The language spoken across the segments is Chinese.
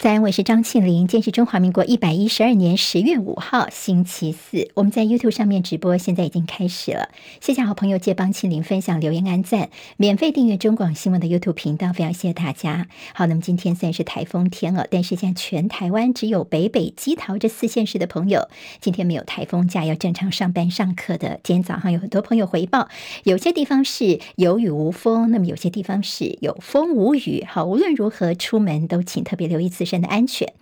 在我是张庆玲。今天是中华民国一百一十二年十月五号，星期四。我们在 YouTube 上面直播，现在已经开始了。谢谢好朋友借帮庆玲分享、留言、按赞，免费订阅中广新闻的 YouTube 频道，非常谢谢大家。好，那么今天虽然是台风天了，但是现在全台湾只有北北基桃这四县市的朋友，今天没有台风假，要正常上班上课的。今天早上有很多朋友回报，有些地方是有雨无风，那么有些地方是有风无雨。好，无论如何出门都请特别留意自身的安全。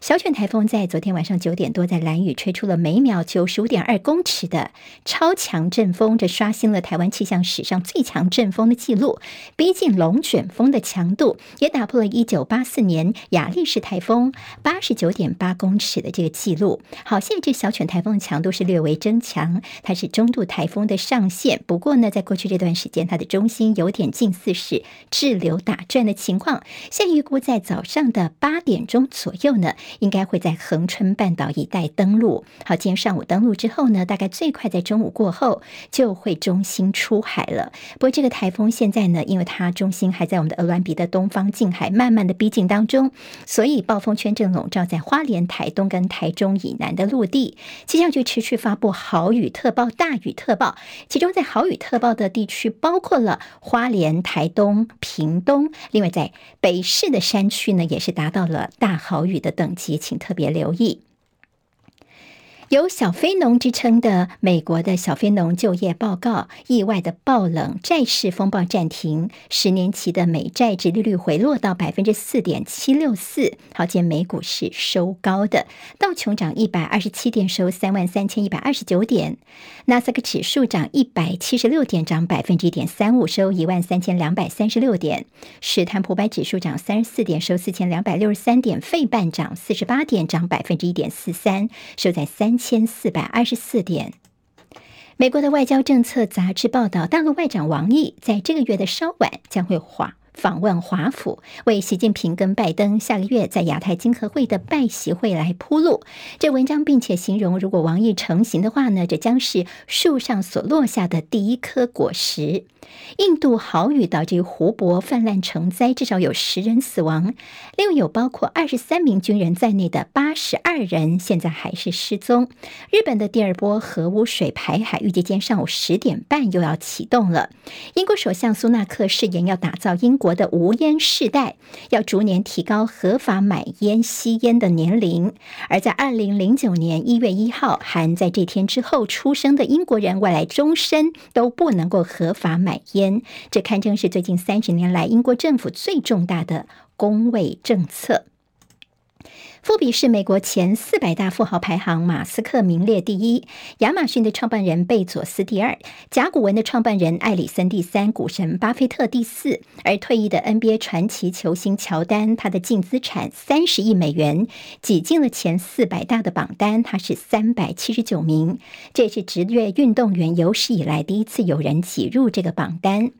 小犬台风在昨天晚上九点多在兰屿吹出了每秒九十五点二公尺的超强阵风，这刷新了台湾气象史上最强阵风的记录，逼近龙卷风的强度，也打破了一九八四年亚历士台风八十九点八公尺的这个记录。好，现在这小犬台风的强度是略微增强，它是中度台风的上限。不过呢，在过去这段时间，它的中心有点近似是滞留打转的情况。现预估在早上的八点钟左右。呢，应该会在恒春半岛一带登陆。好，今天上午登陆之后呢，大概最快在中午过后就会中心出海了。不过这个台风现在呢，因为它中心还在我们的鹅銮鼻的东方近海，慢慢的逼近当中，所以暴风圈正笼罩在花莲、台东跟台中以南的陆地。气象局持续发布豪雨特报、大雨特报，其中在豪雨特报的地区包括了花莲、台东、屏东，另外在北市的山区呢，也是达到了大大豪雨的等级，请特别留意。有小非农之称的美国的小非农就业报告，意外的爆冷，债市风暴暂停，十年期的美债殖利率回落到百分之四点七六四。好，见美股是收高的，道琼涨一百二十七点，收三万三千一百二十九点；纳斯达克指数涨一百七十六点，涨百分之一点三五，收一万三千两百三十六点；史坦普百指数涨三十四点，收四千两百六十三点；费半涨四十八点，涨百分之一点四三，收在三。千四百二十四点。美国的外交政策杂志报道，大陆外长王毅在这个月的稍晚将会访访问华府，为习近平跟拜登下个月在亚太经合会的拜习会来铺路。这文章并且形容，如果王毅成行的话呢，这将是树上所落下的第一颗果实。印度豪雨导致湖泊泛滥成灾，至少有十人死亡，另有包括二十三名军人在内的八十二人现在还是失踪。日本的第二波核污水排海预计今天上午十点半又要启动了。英国首相苏纳克誓言要打造英国的无烟世代，要逐年提高合法买烟吸烟的年龄。而在二零零九年一月一号，含在这天之后出生的英国人，未来终身都不能够合法买烟，这堪称是最近三十年来英国政府最重大的工卫政策。富比是美国前四百大富豪排行，马斯克名列第一，亚马逊的创办人贝佐斯第二，甲骨文的创办人艾里森第三，股神巴菲特第四。而退役的 NBA 传奇球星乔丹，他的净资产三十亿美元，挤进了前四百大的榜单，他是三百七十九名。这是职业运动员有史以来第一次有人挤入这个榜单。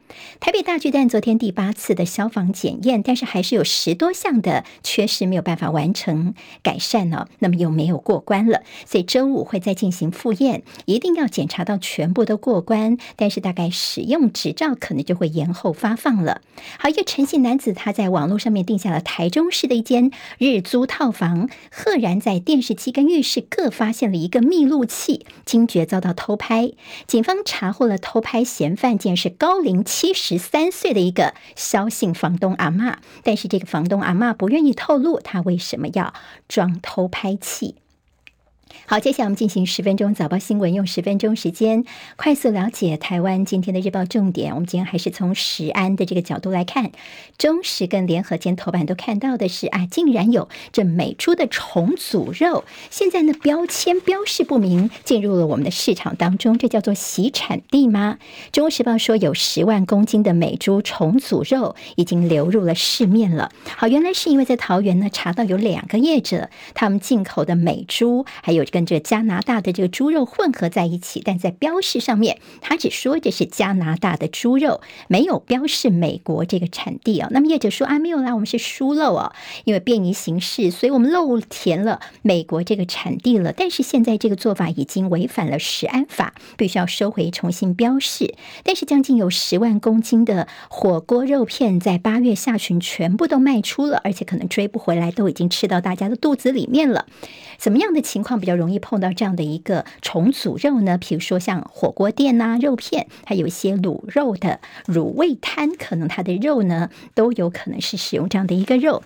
台北大巨蛋昨天第八次的消防检验，但是还是有十多项的缺失没有办法完成。改善了，那么又没有过关了，所以周五会再进行复验，一定要检查到全部都过关。但是大概使用执照可能就会延后发放了。好，一个陈姓男子他在网络上面订下了台中市的一间日租套房，赫然在电视机跟浴室各发现了一个密录器，惊觉遭到偷拍。警方查获了偷拍嫌犯，竟然是高龄七十三岁的一个萧姓房东阿嬷，但是这个房东阿嬷不愿意透露他为什么要装偷拍器。好，接下来我们进行十分钟早报新闻，用十分钟时间快速了解台湾今天的日报重点。我们今天还是从食安的这个角度来看，中时跟联合间头版都看到的是啊，竟然有这美猪的重组肉，现在呢标签标示不明，进入了我们的市场当中，这叫做洗产地吗？中国时报说有十万公斤的美猪重组肉已经流入了市面了。好，原来是因为在桃园呢查到有两个业者，他们进口的美猪还有。跟这加拿大的这个猪肉混合在一起，但在标示上面，它只说这是加拿大的猪肉，没有标示美国这个产地啊。那么业者说啊，没有啦，我们是疏漏啊，因为便于行事，所以我们漏填了美国这个产地了。但是现在这个做法已经违反了食安法，必须要收回重新标示。但是将近有十万公斤的火锅肉片在八月下旬全部都卖出了，而且可能追不回来，都已经吃到大家的肚子里面了。怎么样的情况比较容易碰到这样的一个重组肉呢？比如说像火锅店呐、啊，肉片，还有一些卤肉的卤味摊，可能它的肉呢都有可能是使用这样的一个肉。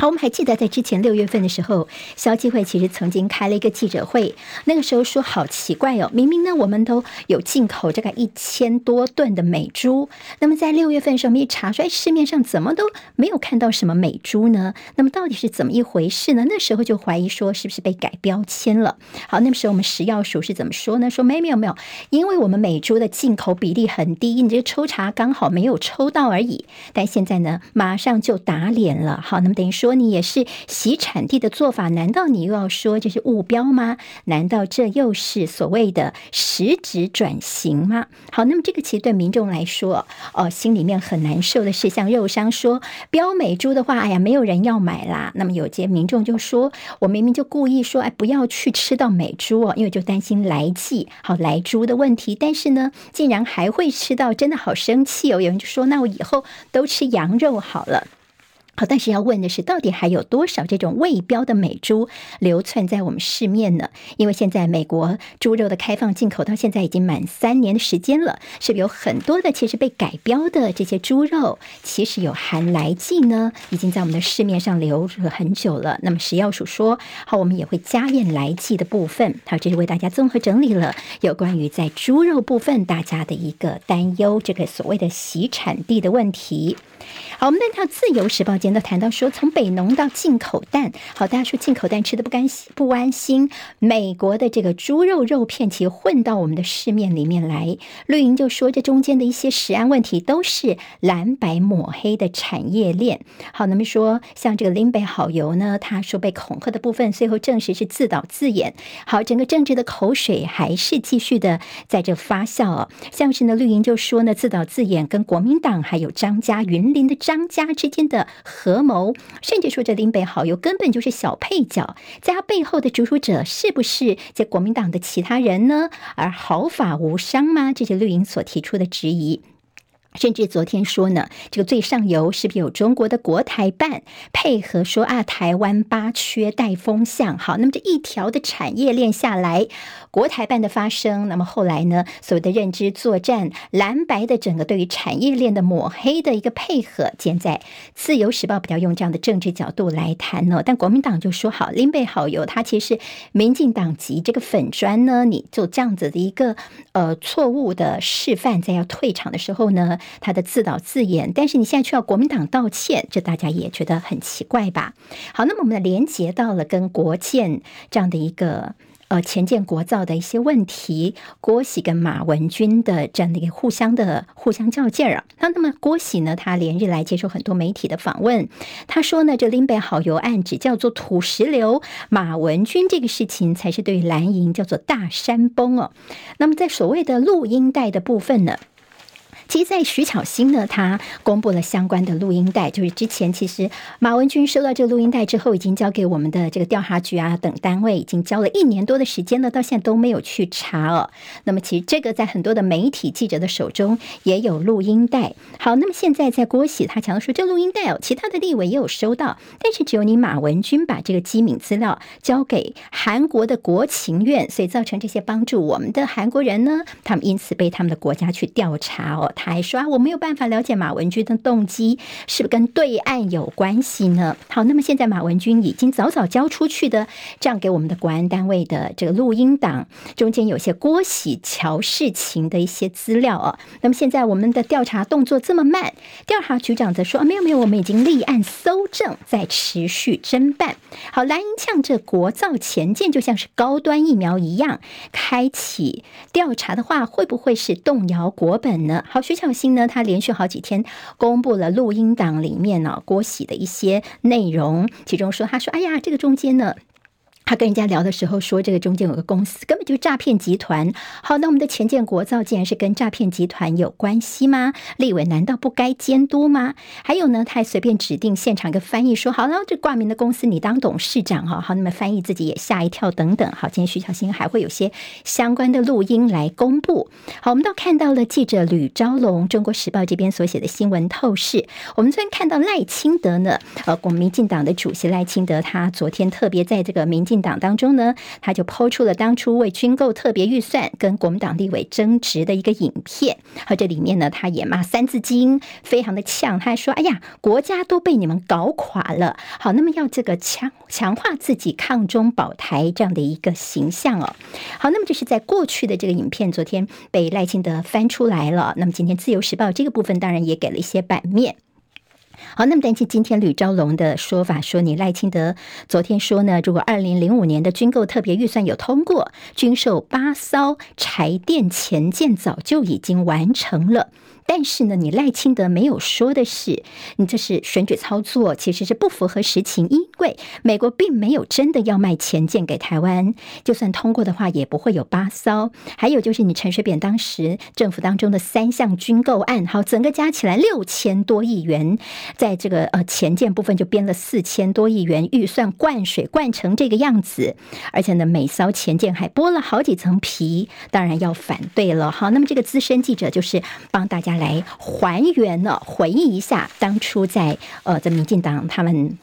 好，我们还记得在之前六月份的时候，消基会其实曾经开了一个记者会，那个时候说好奇怪哦，明明呢我们都有进口这个一千多吨的美猪，那么在六月份的时候，我们一查说哎市面上怎么都没有看到什么美猪呢？那么到底是怎么一回事呢？那时候就怀疑说是不是被改标签了？好，那个时候我们食药署是怎么说呢？说没没有没有，因为我们美猪的进口比例很低，你这个抽查刚好没有抽到而已。但现在呢，马上就打脸了。好，那么等于说。说你也是洗产地的做法，难道你又要说这是误标吗？难道这又是所谓的实质转型吗？好，那么这个其实对民众来说，哦，心里面很难受的是，像肉商说标美猪的话，哎呀，没有人要买啦。那么有些民众就说，我明明就故意说，哎，不要去吃到美猪哦，因为就担心来记好来猪的问题。但是呢，竟然还会吃到，真的好生气哦。有人就说，那我以后都吃羊肉好了。好，但是要问的是，到底还有多少这种未标的美猪流窜在我们市面呢？因为现在美国猪肉的开放进口到现在已经满三年的时间了，是不是有很多的其实被改标的这些猪肉，其实有含来剂呢？已经在我们的市面上流了很久了。那么食药署说，好，我们也会加验来剂的部分。好，这是为大家综合整理了有关于在猪肉部分大家的一个担忧，这个所谓的洗产地的问题。好，我们再看《自由时报》都谈到说，从北农到进口蛋，好，大家说进口蛋吃得不甘心不安心。美国的这个猪肉肉片其实混到我们的市面里面来，绿营就说这中间的一些食安问题都是蓝白抹黑的产业链。好，那么说像这个林北好油呢，他说被恐吓的部分，最后证实是自导自演。好，整个政治的口水还是继续的在这发酵。像是呢，绿营就说呢，自导自演跟国民党还有张家云林的张家之间的合谋，甚至说这林北好友根本就是小配角，在他背后的主使者是不是在国民党的其他人呢？而毫发无伤吗？这是绿营所提出的质疑。甚至昨天说呢，这个最上游是不是有中国的国台办配合说啊？台湾八缺带风向，好，那么这一条的产业链下来，国台办的发声，那么后来呢，所谓的认知作战，蓝白的整个对于产业链的抹黑的一个配合，现在自由时报比较用这样的政治角度来谈呢，但国民党就说好，林北好油，他其实民进党籍这个粉专呢，你做这样子的一个呃错误的示范，在要退场的时候呢他的自导自演，但是你现在却要国民党道歉，这大家也觉得很奇怪吧？好，那么我们连接到了跟国建这样的一个呃前建国造的一些问题，郭喜跟马文君的这样的一个互相的互相较劲儿啊。那那么郭喜呢，他连日来接受很多媒体的访问，他说呢，这林北好油案只叫做土石流，马文君这个事情才是对蓝营叫做大山崩哦。那么在所谓的录音带的部分呢？其实，在徐巧芯呢，他公布了相关的录音带，就是之前其实马文君收到这个录音带之后，已经交给我们的这个调查局啊等单位，已经交了一年多的时间了，到现在都没有去查哦。那么，其实这个在很多的媒体记者的手中也有录音带。好，那么现在在郭喜他强调说，这录音带哦，其他的立委也有收到，但是只有你马文君把这个机敏资料交给韩国的国情院，所以造成这些帮助我们的韩国人呢，他们因此被他们的国家去调查哦。他还说啊，我没有办法了解马文君的动机是不跟对岸有关系呢？好，那么现在马文君已经早早交出去的这样给我们的国安单位的这个录音档，中间有些郭喜乔事情的一些资料啊。那么现在我们的调查动作这么慢，调查局长则说啊，没有没有，我们已经立案搜证，在持续侦办。好，蓝营呛这国造前舰就像是高端疫苗一样，开启调查的话，会不会是动摇国本呢？好。徐巧芯呢，他连续好几天公布了录音档里面呢、郭喜的一些内容，其中说他说：“哎呀，这个中间呢。”他跟人家聊的时候说，这个中间有个公司根本就诈骗集团。好，那我们的钱建国造竟然是跟诈骗集团有关系吗？立委难道不该监督吗？还有呢，他还随便指定现场一个翻译说，好了，这挂名的公司你当董事长哈，好，那么翻译自己也吓一跳等等。好，今天徐小新还会有些相关的录音来公布。好，我们都看到了记者吕昭龙，中国时报这边所写的新闻透视。我们昨天看到赖清德呢，呃，国民进党的主席赖清德，他昨天特别在这个民进。党当中呢，他就抛出了当初为军购特别预算跟国民党立委争执的一个影片，和这里面呢，他也骂三字经，非常的呛，他还说：“哎呀，国家都被你们搞垮了。”好，那么要这个强强化自己抗中保台这样的一个形象哦。好，那么这是在过去的这个影片，昨天被赖清德翻出来了。那么今天自由时报这个部分当然也给了一些版面。好，那么但是今天吕昭龙的说法说，你赖清德昨天说呢，如果二零零五年的军购特别预算有通过，军售八艘柴电潜舰早就已经完成了。但是呢，你赖清德没有说的是，你这是选举操作，其实是不符合实情，因为美国并没有真的要卖潜舰给台湾，就算通过的话，也不会有八艘。还有就是你陈水扁当时政府当中的三项军购案，好，整个加起来六千多亿元，在这个呃前舰部分就编了四千多亿元预算，灌水灌成这个样子，而且呢，每艘前舰还剥了好几层皮，当然要反对了。好，那么这个资深记者就是帮大家。来还原了，回忆一下当初在呃，在民进党他们。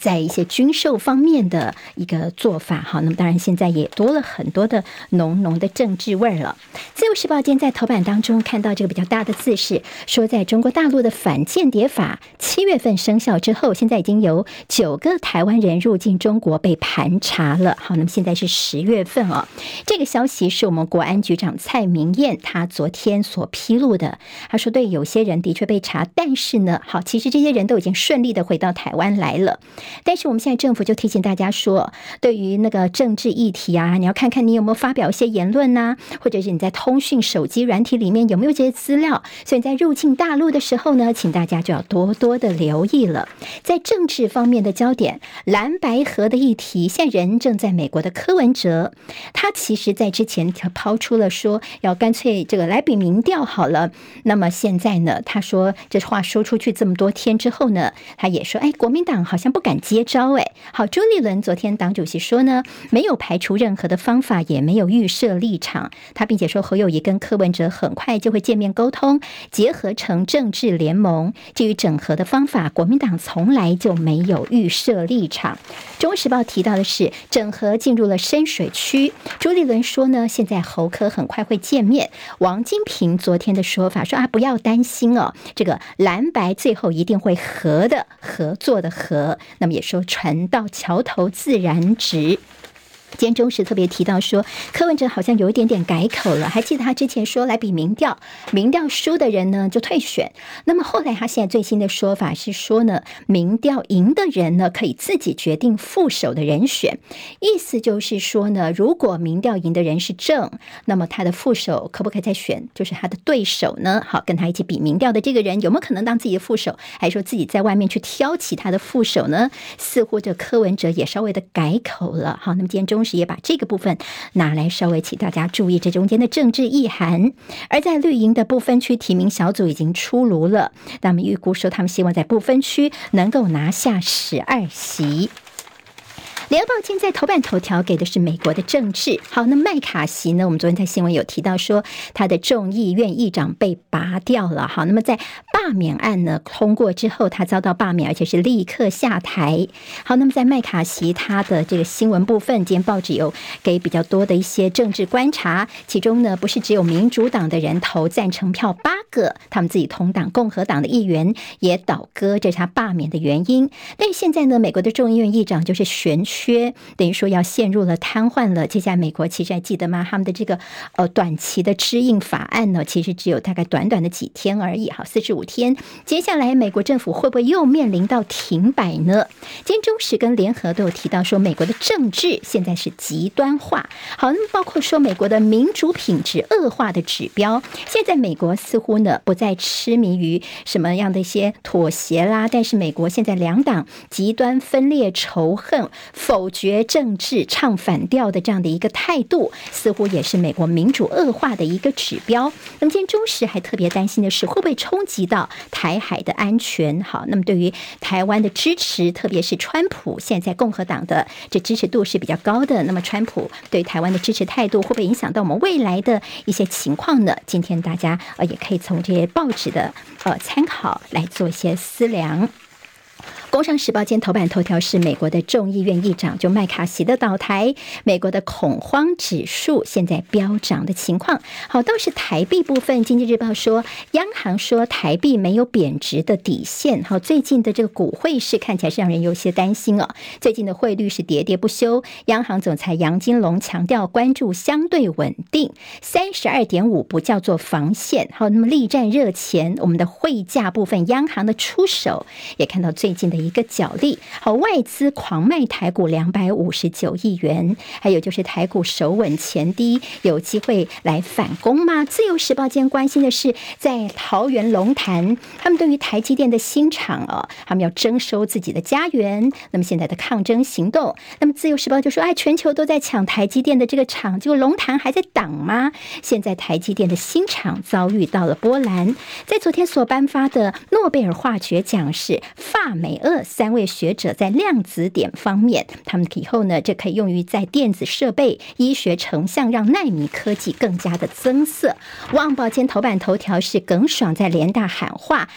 在一些军售方面的一个做法，哈，那么当然现在也多了很多的浓浓的政治味儿了。自由时报今天在头版当中看到这个比较大的字是说，在中国大陆的反间谍法七月份生效之后，现在已经有九个台湾人入境中国被盘查了。好，那么现在是十月份哦，这个消息是我们国安局长蔡明彦他昨天所披露的。他说，对，有些人的确被查，但是呢，好，其实这些人都已经顺利的回到台湾来了。但是我们现在政府就提醒大家说，对于那个政治议题啊，你要看看你有没有发表一些言论呐，或者是你在通讯手机软体里面有没有这些资料。所以在入境大陆的时候呢，请大家就要多多的留意了。在政治方面的焦点，蓝白合的议题，现在人正在美国的柯文哲，他其实在之前他抛出了说要干脆这个来比民调好了。那么现在呢，他说这话说出去这么多天之后呢，他也说，哎，国民党好像不敢。接招哎，好，朱立伦昨天党主席说呢，没有排除任何的方法，也没有预设立场。他并且说侯友谊跟柯文哲很快就会见面沟通，结合成政治联盟。至于整合的方法，国民党从来就没有预设立场。中国时报提到的是，整合进入了深水区。朱立伦说呢，现在侯柯很快会见面。王金平昨天的说法说啊，不要担心哦，这个蓝白最后一定会合的，合作的合。那么也说，船到桥头自然直。今天中时特别提到说，柯文哲好像有一点点改口了。还记得他之前说来比民调，民调输的人呢就退选。那么后来他现在最新的说法是说呢，民调赢的人呢可以自己决定副手的人选。意思就是说呢，如果民调赢的人是正，那么他的副手可不可以再选？就是他的对手呢？好，跟他一起比民调的这个人有没有可能当自己的副手？还是说自己在外面去挑其他的副手呢？似乎这柯文哲也稍微的改口了。好，那么今天中。同时也把这个部分拿来稍微请大家注意这中间的政治意涵。而在绿营的不分区提名小组已经出炉了，那么预估说他们希望在不分区能够拿下十二席。联合报今天在头版头条给的是美国的政治。好，那麦卡锡呢？我们昨天在新闻有提到说，他的众议院议长被拔掉了。好，那么在罢免案呢通过之后，他遭到罢免，而且是立刻下台。好，那么在麦卡锡他的这个新闻部分，今天报纸有给比较多的一些政治观察，其中呢不是只有民主党的人投赞成票，八个他们自己同党共和党的议员也倒戈，这是他罢免的原因。但是现在呢，美国的众议院议长就是选举。缺等于说要陷入了瘫痪了。接下来美国其实还记得吗？他们的这个呃短期的支应法案呢，其实只有大概短短的几天而已，好，四十五天。接下来美国政府会不会又面临到停摆呢？今天中时跟联合都有提到说，美国的政治现在是极端化。好，那么包括说美国的民主品质恶化的指标，现在美国似乎呢，不再痴迷于什么样的一些妥协啦。但是美国现在两党极端分裂、仇恨、否决政治、唱反调的这样的一个态度，似乎也是美国民主恶化的一个指标。那么今天中时还特别担心的是，会不会冲击到台海的安全？好，那么对于台湾的支持，特别是川普现在共和党的这支持度是比较高的。那么川普对台湾的支持态度，会不会影响到我们未来的一些情况呢？今天大家呃也可以从这些报纸的呃参考来做一些思量。工商时报今天头版头条是美国的众议院议长就麦卡锡的倒台，美国的恐慌指数现在飙涨的情况。好，倒是台币部分，经济日报说，央行说台币没有贬值的底线。好，最近的这个股汇市看起来是让人有些担心哦。最近的汇率是喋喋不休，央行总裁杨金龙强调关注相对稳定，三十二点五不叫做防线。好，那么力战热钱，我们的汇价部分，央行的出手也看到最近的。一个角力，好，外资狂卖台股两百五十九亿元，还有就是台股守稳前低，有机会来反攻吗？自由时报今天关心的是，在桃园龙潭，他们对于台积电的新厂哦，他们要征收自己的家园，那么现在的抗争行动，那么自由时报就说，哎，全球都在抢台积电的这个厂，结果龙潭还在挡吗？现在台积电的新厂遭遇到了波澜，在昨天所颁发的诺贝尔化学奖是法美俄。三位学者在量子点方面，他们以后呢，这可以用于在电子设备、医学成像，让纳米科技更加的增色。旺报今头版头条是耿爽在联大喊话。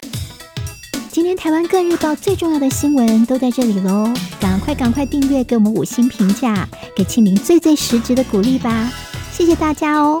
今天台湾各日报最重要的新闻都在这里喽，赶快赶快订阅，给我们五星评价，给庆铃最最实质的鼓励吧，谢谢大家哦。